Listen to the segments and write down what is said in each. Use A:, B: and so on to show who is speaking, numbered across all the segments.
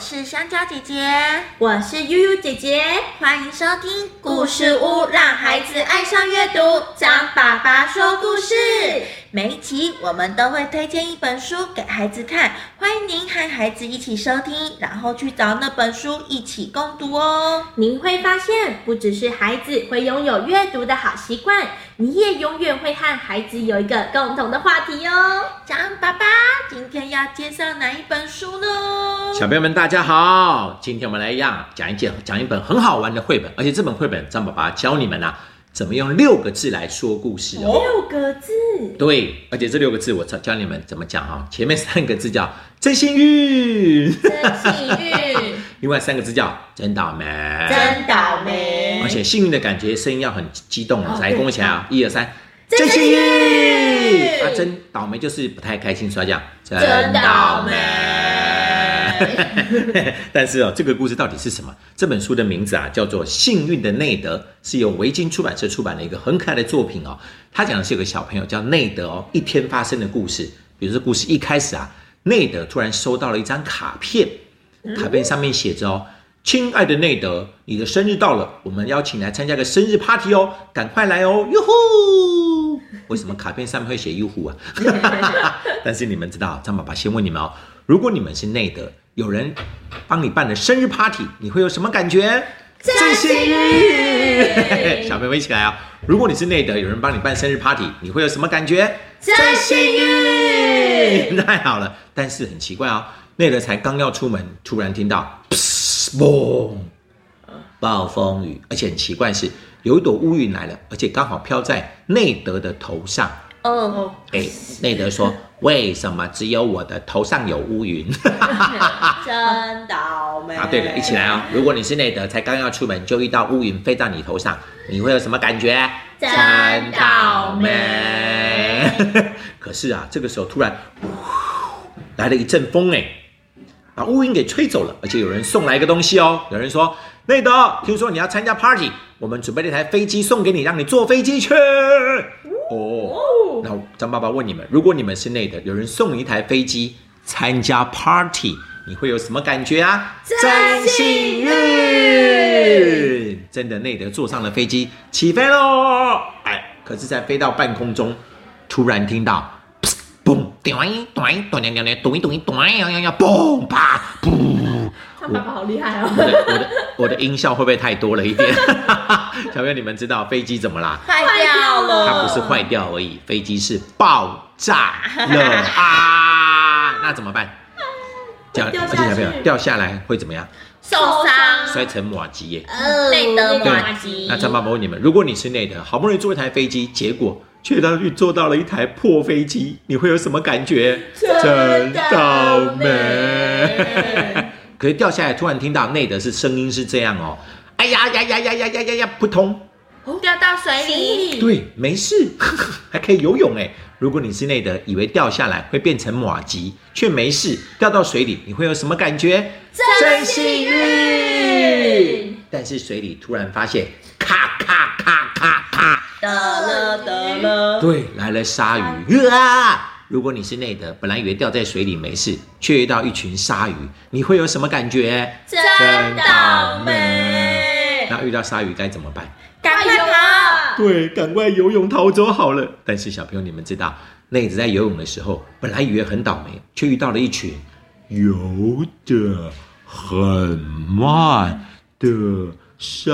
A: 是香蕉姐姐，
B: 我是悠悠姐姐，
A: 欢迎收听故事屋，让孩子爱上阅读。张爸爸说故事，每一集我们都会推荐一本书给孩子看，欢迎您和孩子一起收听，然后去找那本书一起共读哦。
B: 您会发现，不只是孩子会拥有阅读的好习惯，你也永远会和孩子有一个共同的话题哦。
A: 张爸爸今天要介绍哪一本书呢？
C: 小朋友们，大家好！今天我们来一样讲一件讲一本很好玩的绘本，而且这本绘本张爸爸教你们啊，怎么用六个字来说故事哦。
B: 六个字，
C: 对，而且这六个字我教教你们怎么讲啊。前面三个字叫真幸运，
B: 真幸运，
C: 另外三个字叫真倒霉，
B: 真倒霉，
C: 而且幸运的感觉声音要很激动哦。来，跟我一起来啊！一二三，
B: 真幸运
C: 啊！真倒霉就是不太开心，所以讲
B: 真倒霉。
C: 但是哦，这个故事到底是什么？这本书的名字啊，叫做《幸运的内德》，是由维京出版社出版的一个很可爱的作品哦。他讲的是有个小朋友叫内德哦，一天发生的故事。比如说，故事一开始啊，内德突然收到了一张卡片，卡片上面写着哦：“亲爱的内德，你的生日到了，我们邀请来参加个生日 party 哦，赶快来哦！”哟呼！为什么卡片上面会写“哟呼”啊？但是你们知道，张爸爸先问你们哦，如果你们是内德，有人帮你办了生日 party，你会有什么感觉？
B: 真幸运！
C: 小朋友们一起来啊！如果你是内德，有人帮你办生日 party，你会有什么感觉？
B: 真幸运！
C: 太好了，但是很奇怪哦，内德才刚要出门，突然听到嘣，暴风雨，而且很奇怪是有一朵乌云来了，而且刚好飘在内德的头上。
B: 哦，
C: 哎，内德说：“为什么只有我的头上有乌云？”
B: 真倒霉！
C: 啊，对了，一起来哦！如果你是内德，才刚要出门就遇到乌云飞到你头上，你会有什么感觉？
B: 真倒霉！
C: 可是啊，这个时候突然呼来了一阵风，哎，把乌云给吹走了，而且有人送来一个东西哦。有人说：“内德，听说你要参加 party，我们准备了一台飞机送给你，让你坐飞机去。”哦，那张爸爸问你们：如果你们是内德，有人送你一台飞机参加 party，你会有什么感觉啊？
B: 真幸
C: 运！真的，内德坐上了飞机，起飞喽！哎，可是，在飞到半空中，突然听到嘣，咚咚咚咚咚咚咚咚咚呀呀呀，嘣啪噗！
B: 张爸爸好厉害哦！
C: 我的我的我的音效会不会太多了一点？小朋友，你们知道飞机怎么啦？
A: 坏掉了，
C: 它不是坏掉而已，飞机是爆炸了 啊！那怎么办？掉，而且小朋友掉下来会怎么样？
A: 受伤，
C: 摔成马吉耶！
A: 内德
B: 对
A: 马吉。
C: 那张爸爸问你们：如果你是内德，好不容易坐一台飞机，结果却到去坐到了一台破飞机，你会有什么感觉？
B: 真倒霉！
C: 可是掉下来，突然听到内德是声音是这样哦，哎呀呀呀呀呀呀呀呀，扑通！
A: 掉到水里，
C: 对，没事，还可以游泳哎。如果你是内德，以为掉下来会变成马吉，却没事，掉到水里，你会有什么感觉？
B: 真幸运！
C: 但是水里突然发现，咔咔咔咔咔，
B: 得了得了，
C: 对，来了鲨鱼啊！如果你是内德，本来以为掉在水里没事，却遇到一群鲨鱼，你会有什么感觉？
B: 真倒霉！
C: 那遇到鲨鱼该怎么办？
A: 赶快跑！
C: 对，赶快游泳逃走好了。但是小朋友，你们知道，内子在游泳的时候，本来以为很倒霉，却遇到了一群游得很慢的鲨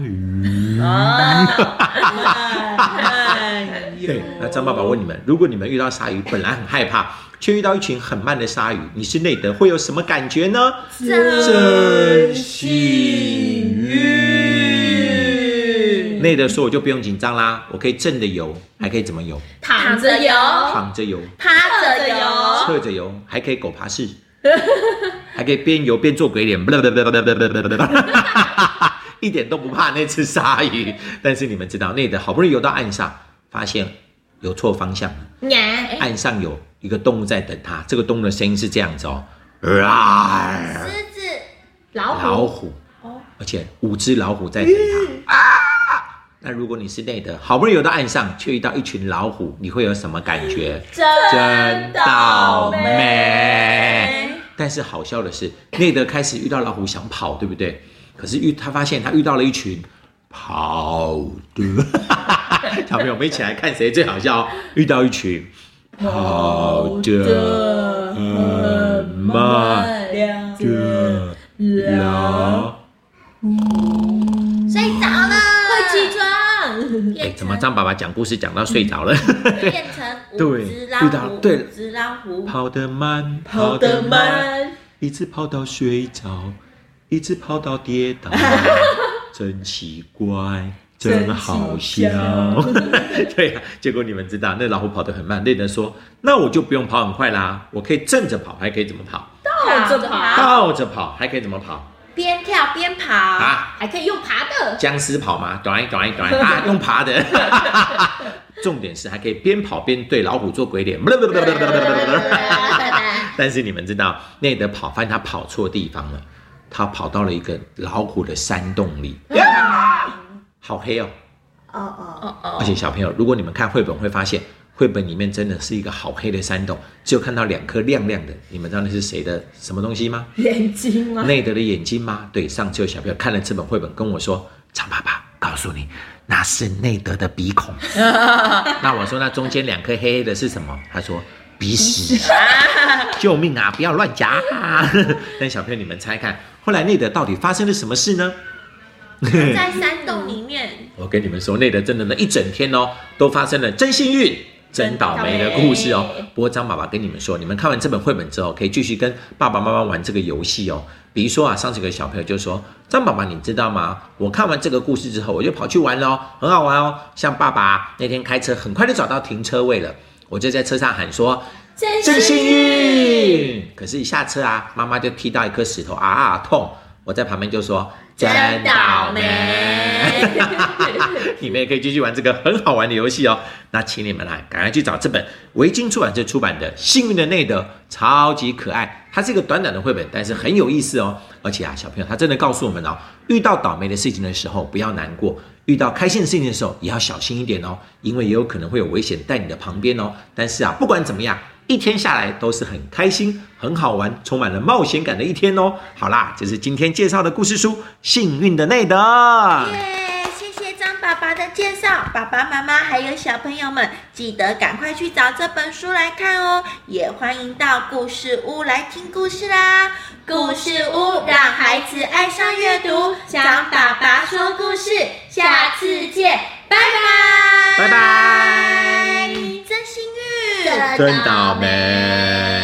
C: 鱼。对，那张爸爸问你们：如果你们遇到鲨鱼，本来很害怕，却遇到一群很慢的鲨鱼，你是内德，会有什么感觉呢？真幸运！内德说：我就不用紧张啦，我可以正的游，还可以怎么游？
B: 躺着游，
C: 躺着游，
A: 趴着游，
C: 侧着游，还可以狗爬式，还可以边游边做鬼脸，不不不不不不不不，一点都不怕那只鲨鱼。但是你们知道，内德好不容易游到岸上。发现有错方向了，岸上有一个动物在等他，这个动物的声音是这样子哦，啊，
A: 狮子，
B: 老虎，
C: 老虎，而且五只老虎在等他啊。那如果你是内德，好不容易游到岸上，却遇到一群老虎，你会有什么感觉？
B: 真倒霉！
C: 但是好笑的是，内德开始遇到老虎想跑，对不对？可是遇他发现他遇到了一群跑的 小朋友，我们一起来看谁最好笑哦。遇到一群跑得很慢的老
A: 睡着了，
B: 快起床！
C: 哎，怎么张爸爸讲故事讲到睡着了？
A: 变成五
C: 对
A: 只老虎，
C: 遇到对
A: 五只老虎，
C: 跑得慢，
B: 跑得，慢，
C: 一直跑到睡着，一直跑到跌倒，真奇怪，真好笑。对呀、结果你们知道，那老虎跑得很慢，内德说：“那我就不用跑很快啦，我可以正着跑，还可以怎么跑？
B: 倒着跑，
C: 倒着跑，还可以怎么跑
A: 边跳边跑，
C: 啊？
B: 还可以用爬的。
C: 僵尸跑吗？短短短啊，用爬的。重点是还可以边跑边对老虎做鬼脸。但是你们知道，内德跑，发现他跑错地方了，他跑到了一个老虎的山洞里，好黑哦！
B: 哦哦，
A: 哦哦
C: 而且小朋友，如果你们看绘本会发现，绘本里面真的是一个好黑的山洞，只有看到两颗亮亮的。你们知道那是谁的什么东西吗？
B: 眼睛吗？
C: 内德的眼睛吗？对，上次有小朋友看了这本绘本跟我说，张爸爸告诉你，那是内德的鼻孔。那我说那中间两颗黑黑的是什么？他说鼻屎。救命啊！不要乱夹、啊。但小朋友你们猜看，后来内德到底发生了什么事呢？
A: 在山洞里面，
C: 我跟你们说，累的真的呢一整天哦，都发生了真幸运、真倒霉的故事哦。不过张爸爸跟你们说，你们看完这本绘本之后，可以继续跟爸爸妈妈玩这个游戏哦。比如说啊，上次有个小朋友就说：“张爸爸，你知道吗？我看完这个故事之后，我就跑去玩了哦，很好玩哦。像爸爸那天开车很快就找到停车位了，我就在车上喊说。”
B: 真
C: 真幸运！可是，一下车啊，妈妈就踢到一颗石头啊啊痛！我在旁边就说
A: 真倒霉
C: 你们也可以继续玩这个很好玩的游戏哦。那请你们来赶快去找这本维京出版社出版的《幸运的内德》，超级可爱。它是一个短短的绘本，但是很有意思哦。而且啊，小朋友他真的告诉我们哦，遇到倒霉的事情的时候不要难过，遇到开心的事情的时候也要小心一点哦，因为也有可能会有危险在你的旁边哦。但是啊，不管怎么样。一天下来都是很开心、很好玩、充满了冒险感的一天哦。好啦，这是今天介绍的故事书《幸运的内德》。
A: 耶！谢谢张爸爸的介绍，爸爸妈妈还有小朋友们，记得赶快去找这本书来看哦。也欢迎到故事屋来听故事啦！故事屋让孩子爱上阅读，张爸爸说故事，下次见，拜拜，
C: 拜拜真倒霉。